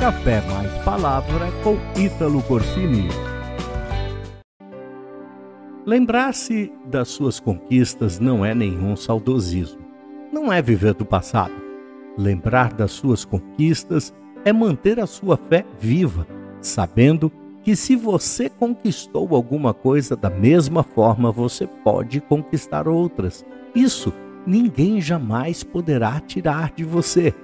Café Mais Palavra com Ítalo Corsini. Lembrar-se das suas conquistas não é nenhum saudosismo. Não é viver do passado. Lembrar das suas conquistas é manter a sua fé viva, sabendo que se você conquistou alguma coisa da mesma forma, você pode conquistar outras. Isso ninguém jamais poderá tirar de você.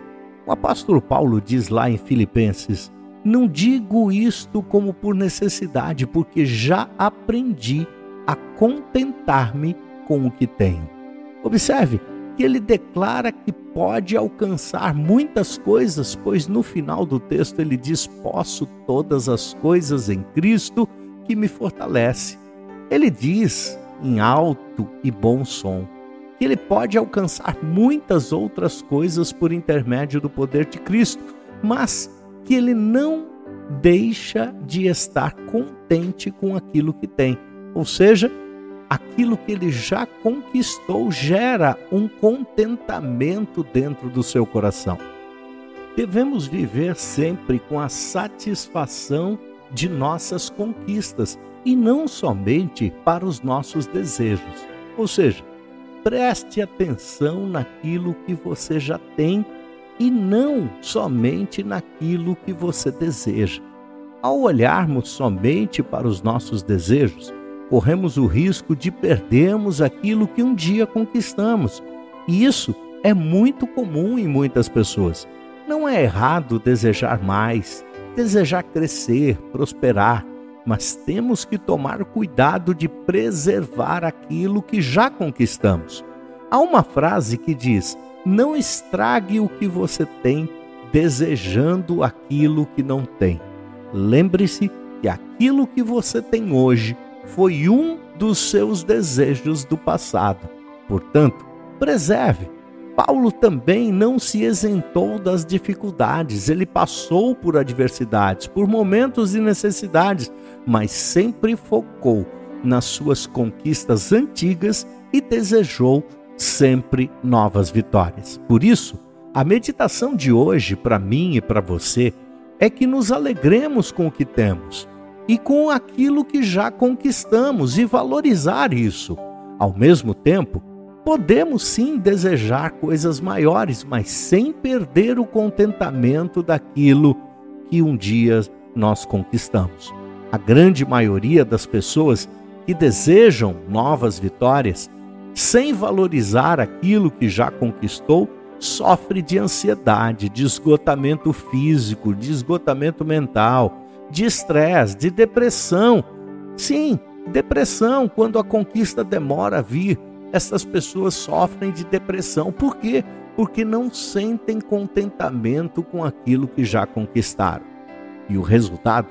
O apóstolo Paulo diz lá em Filipenses: Não digo isto como por necessidade, porque já aprendi a contentar-me com o que tenho. Observe que ele declara que pode alcançar muitas coisas, pois no final do texto ele diz: Posso todas as coisas em Cristo que me fortalece. Ele diz em alto e bom som que ele pode alcançar muitas outras coisas por intermédio do poder de Cristo, mas que ele não deixa de estar contente com aquilo que tem. Ou seja, aquilo que ele já conquistou gera um contentamento dentro do seu coração. Devemos viver sempre com a satisfação de nossas conquistas e não somente para os nossos desejos. Ou seja, preste atenção naquilo que você já tem e não somente naquilo que você deseja. Ao olharmos somente para os nossos desejos, corremos o risco de perdermos aquilo que um dia conquistamos. E isso é muito comum em muitas pessoas. Não é errado desejar mais, desejar crescer, prosperar, mas temos que tomar cuidado de preservar aquilo que já conquistamos. Há uma frase que diz: Não estrague o que você tem desejando aquilo que não tem. Lembre-se que aquilo que você tem hoje foi um dos seus desejos do passado. Portanto, preserve. Paulo também não se isentou das dificuldades, ele passou por adversidades, por momentos de necessidades, mas sempre focou nas suas conquistas antigas e desejou sempre novas vitórias. Por isso, a meditação de hoje, para mim e para você, é que nos alegremos com o que temos e com aquilo que já conquistamos e valorizar isso. Ao mesmo tempo, podemos sim desejar coisas maiores, mas sem perder o contentamento daquilo que um dia nós conquistamos. A grande maioria das pessoas que desejam novas vitórias, sem valorizar aquilo que já conquistou, sofre de ansiedade, de esgotamento físico, de esgotamento mental de estresse, de depressão. Sim, depressão, quando a conquista demora a vir, essas pessoas sofrem de depressão. Por quê? Porque não sentem contentamento com aquilo que já conquistaram. E o resultado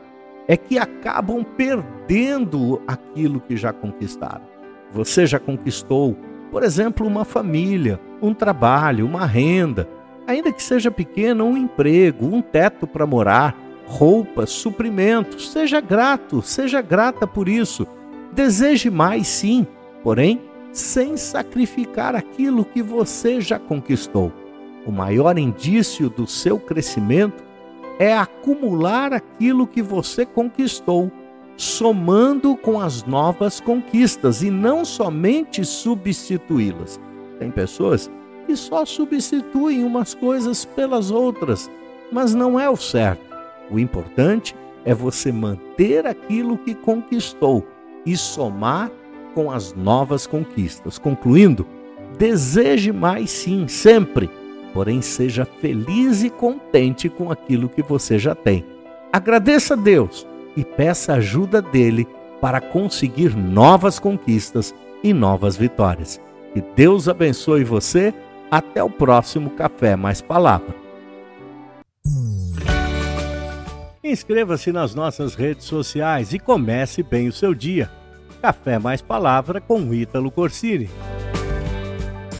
é que acabam perdendo aquilo que já conquistaram. Você já conquistou, por exemplo, uma família, um trabalho, uma renda, ainda que seja pequena, um emprego, um teto para morar roupas, suprimentos. Seja grato, seja grata por isso. Deseje mais, sim, porém, sem sacrificar aquilo que você já conquistou. O maior indício do seu crescimento é acumular aquilo que você conquistou, somando com as novas conquistas e não somente substituí-las. Tem pessoas que só substituem umas coisas pelas outras, mas não é o certo. O importante é você manter aquilo que conquistou e somar com as novas conquistas. Concluindo, deseje mais sim, sempre, porém seja feliz e contente com aquilo que você já tem. Agradeça a Deus e peça ajuda dele para conseguir novas conquistas e novas vitórias. Que Deus abençoe você. Até o próximo Café Mais Palavra. Inscreva-se nas nossas redes sociais e comece bem o seu dia. Café Mais Palavra com Ítalo Corsini.